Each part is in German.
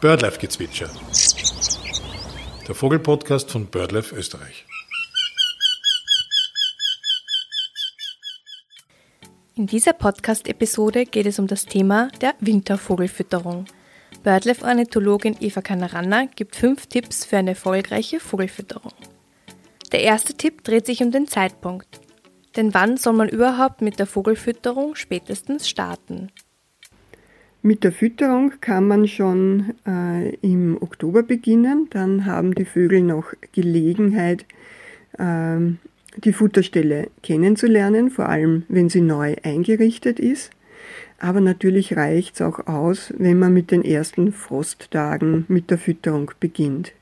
Birdlife-Gezwitscher. Der Vogelpodcast von Birdlife Österreich. In dieser Podcast-Episode geht es um das Thema der Wintervogelfütterung. Birdlife-Ornithologin Eva Kanaranna gibt fünf Tipps für eine erfolgreiche Vogelfütterung. Der erste Tipp dreht sich um den Zeitpunkt. Denn wann soll man überhaupt mit der Vogelfütterung spätestens starten? Mit der Fütterung kann man schon äh, im Oktober beginnen. Dann haben die Vögel noch Gelegenheit, äh, die Futterstelle kennenzulernen, vor allem wenn sie neu eingerichtet ist. Aber natürlich reicht es auch aus, wenn man mit den ersten Frosttagen mit der Fütterung beginnt.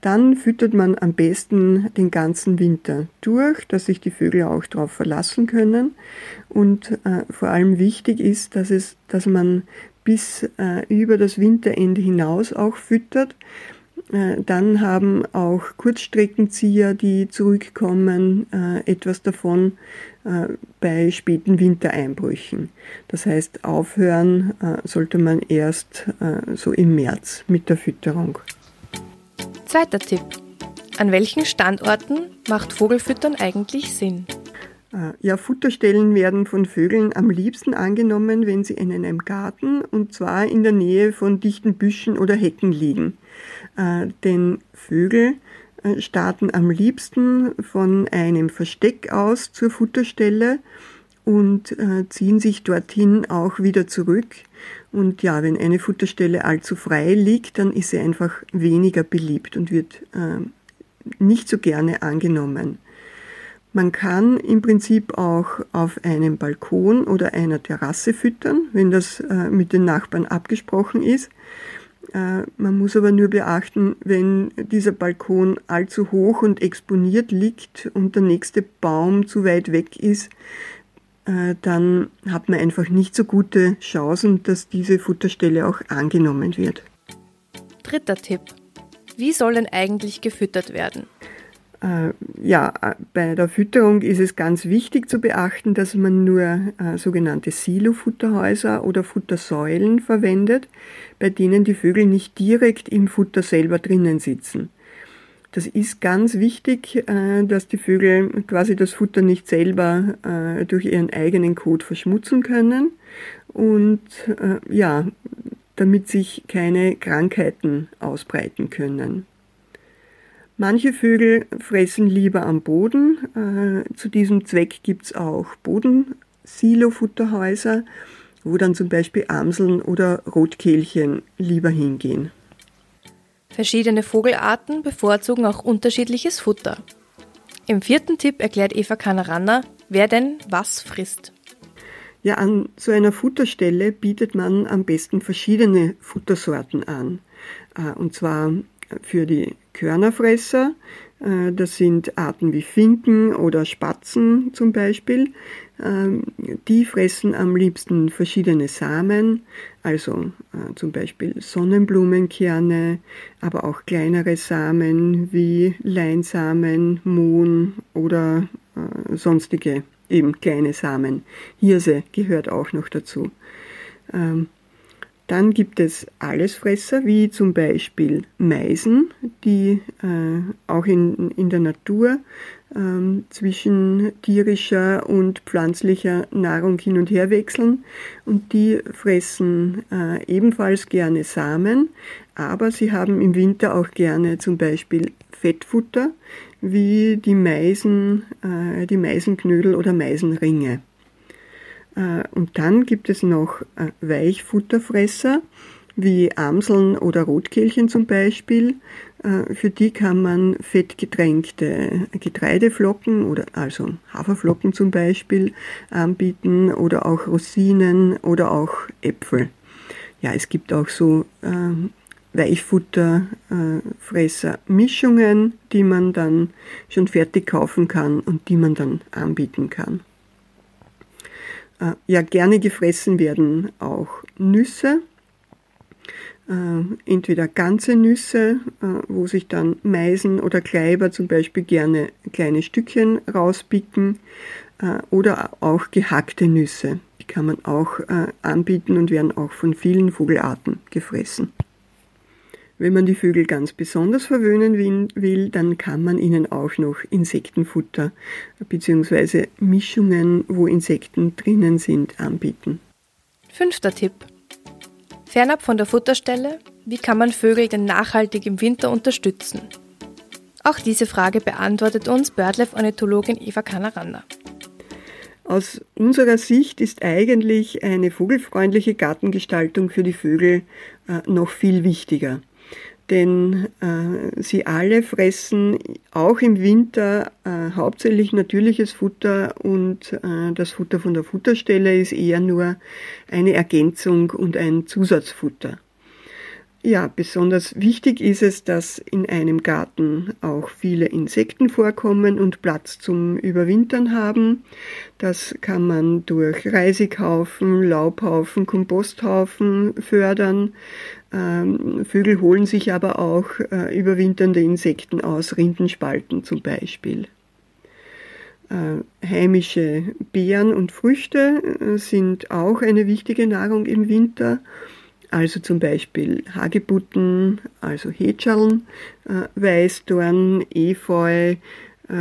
Dann füttert man am besten den ganzen Winter durch, dass sich die Vögel auch darauf verlassen können. Und äh, vor allem wichtig ist, dass, es, dass man bis äh, über das Winterende hinaus auch füttert. Äh, dann haben auch Kurzstreckenzieher, die zurückkommen, äh, etwas davon äh, bei späten Wintereinbrüchen. Das heißt, aufhören sollte man erst so im März mit der Fütterung. Zweiter Tipp. An welchen Standorten macht Vogelfüttern eigentlich Sinn? Äh, ja, Futterstellen werden von Vögeln am liebsten angenommen, wenn sie in einem Garten und zwar in der Nähe von dichten Büschen oder Hecken liegen. Äh, denn Vögel äh, starten am liebsten von einem Versteck aus zur Futterstelle und ziehen sich dorthin auch wieder zurück. Und ja, wenn eine Futterstelle allzu frei liegt, dann ist sie einfach weniger beliebt und wird äh, nicht so gerne angenommen. Man kann im Prinzip auch auf einem Balkon oder einer Terrasse füttern, wenn das äh, mit den Nachbarn abgesprochen ist. Äh, man muss aber nur beachten, wenn dieser Balkon allzu hoch und exponiert liegt und der nächste Baum zu weit weg ist, dann hat man einfach nicht so gute Chancen, dass diese Futterstelle auch angenommen wird. Dritter Tipp. Wie soll denn eigentlich gefüttert werden? Äh, ja, äh, bei der Fütterung ist es ganz wichtig zu beachten, dass man nur sogenannte Silo-Futterhäuser oder Futtersäulen verwendet, bei denen die Vögel nicht direkt im Futter selber drinnen sitzen. Das ist ganz wichtig, äh, dass die Vögel quasi das Futter nicht selber äh, durch ihren eigenen Kot verschmutzen können und äh, ja, damit sich keine Krankheiten ausbreiten können. Manche Vögel fressen lieber am Boden. Zu diesem Zweck gibt es auch Bodensilofutterhäuser, wo dann zum Beispiel Amseln oder Rotkehlchen lieber hingehen. Verschiedene Vogelarten bevorzugen auch unterschiedliches Futter. Im vierten Tipp erklärt Eva Kanaranna, wer denn was frisst. Ja, an so einer Futterstelle bietet man am besten verschiedene Futtersorten an. Äh, und zwar für die Körnerfresser, das sind Arten wie Finken oder Spatzen zum Beispiel. Ähm, die fressen am liebsten verschiedene Samen, also äh, zum Beispiel Sonnenblumenkerne, aber auch kleinere Samen wie Leinsamen, Mohn oder äh, sonstige eben kleine Samen. Hirse gehört auch noch dazu. Dann gibt es Allesfresser, wie zum Beispiel Meisen, die äh, auch in, in der Natur ähm, zwischen tierischer und pflanzlicher Nahrung hin und her wechseln. Und die fressen äh, ebenfalls gerne Samen, aber sie haben im Winter auch gerne zum Beispiel Fettfutter, wie die Meisen, äh, die Meisenknödel oder Meisenringe. Äh, und dann gibt es noch äh, Weichfutterfresser, wie Amseln oder Rotkehlchen zum Beispiel. Äh, für die kann man fettgetränkte Getreideflocken oder also Haferflocken zum Beispiel anbieten oder auch Rosinen oder auch Äpfel. Ja, es gibt auch so äh, Weichfutterfresser-Mischungen, die man dann schon fertig kaufen kann und die man dann anbieten kann. Äh, ja, gerne gefressen werden auch Nüsse, äh, entweder ganze Nüsse, äh, wo sich dann Meisen oder Kleiber zum Beispiel gerne kleine Stückchen rauspicken, oder auch gehackte Nüsse. Die kann man auch anbieten und werden auch von vielen Vogelarten gefressen. Wenn man die Vögel ganz besonders verwöhnen will, dann kann man ihnen auch noch Insektenfutter bzw. Mischungen, wo Insekten drinnen sind, anbieten. Fünfter Tipp. Fernab von der Futterstelle, wie kann man Vögel denn nachhaltig im Winter unterstützen? Auch diese Frage beantwortet uns BirdLife-Ornithologin Eva Kanaranda. Aus unserer Sicht ist eigentlich eine vogelfreundliche Gartengestaltung für die Vögel äh, noch viel wichtiger. Denn äh, sie alle fressen auch im Winter äh, hauptsächlich natürliches Futter und äh, das Futter von der Futterstelle ist eher nur eine Ergänzung und ein Zusatzfutter. Ja, besonders wichtig ist es, dass in einem Garten auch viele Insekten vorkommen und Platz zum Überwintern haben. Das kann man durch Reisighaufen, Laubhaufen, Komposthaufen fördern. Ähm, Vögel holen sich aber auch äh, überwinternde Insekten aus Rindenspalten zum Beispiel. Äh, heimische Beeren und Früchte äh, sind auch eine wichtige Nahrung im Winter also zum Beispiel Hagebutten, also Hetscheln, äh, Weißdorn, Efeu, äh,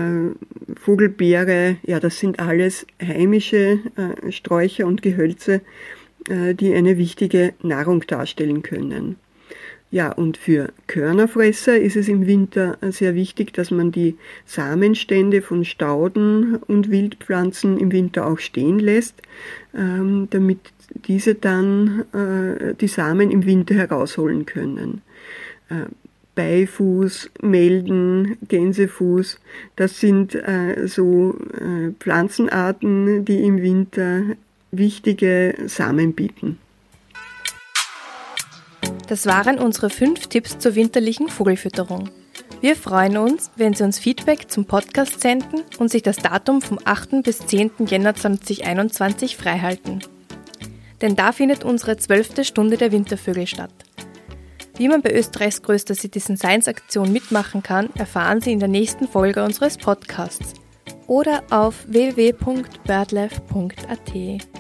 Vogelbeere, ja, das sind alles heimische äh, Sträucher und Gehölze, äh, die eine wichtige Nahrung darstellen können. Ja, und für Körnerfresser ist es im Winter sehr wichtig, dass man die Samenstände von Stauden und Wildpflanzen im Winter auch stehen lässt, ähm, damit diese dann äh, die Samen im Winter herausholen können. Äh, Beifuß, Melden, Gänsefuß, das sind äh, so äh, Pflanzenarten, die im Winter wichtige Samen bieten. Das waren unsere fünf Tipps zur winterlichen Vogelfütterung. Wir freuen uns, wenn Sie uns Feedback zum Podcast senden und sich das Datum vom 8. bis 10. Jänner 2021 freihalten denn da findet unsere zwölfte Stunde der Wintervögel statt. Wie man bei Österreichs größter Citizen Science Aktion mitmachen kann, erfahren Sie in der nächsten Folge unseres Podcasts oder auf www.birdlife.at.